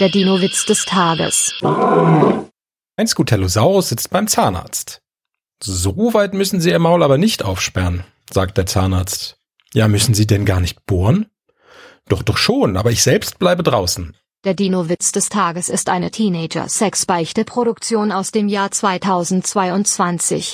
Der Dino-Witz des Tages. Ein Scutellosaurus sitzt beim Zahnarzt. So weit müssen Sie Ihr Maul aber nicht aufsperren, sagt der Zahnarzt. Ja, müssen Sie denn gar nicht bohren? Doch, doch schon, aber ich selbst bleibe draußen. Der Dino-Witz des Tages ist eine Teenager-Sex-Beichte-Produktion aus dem Jahr 2022.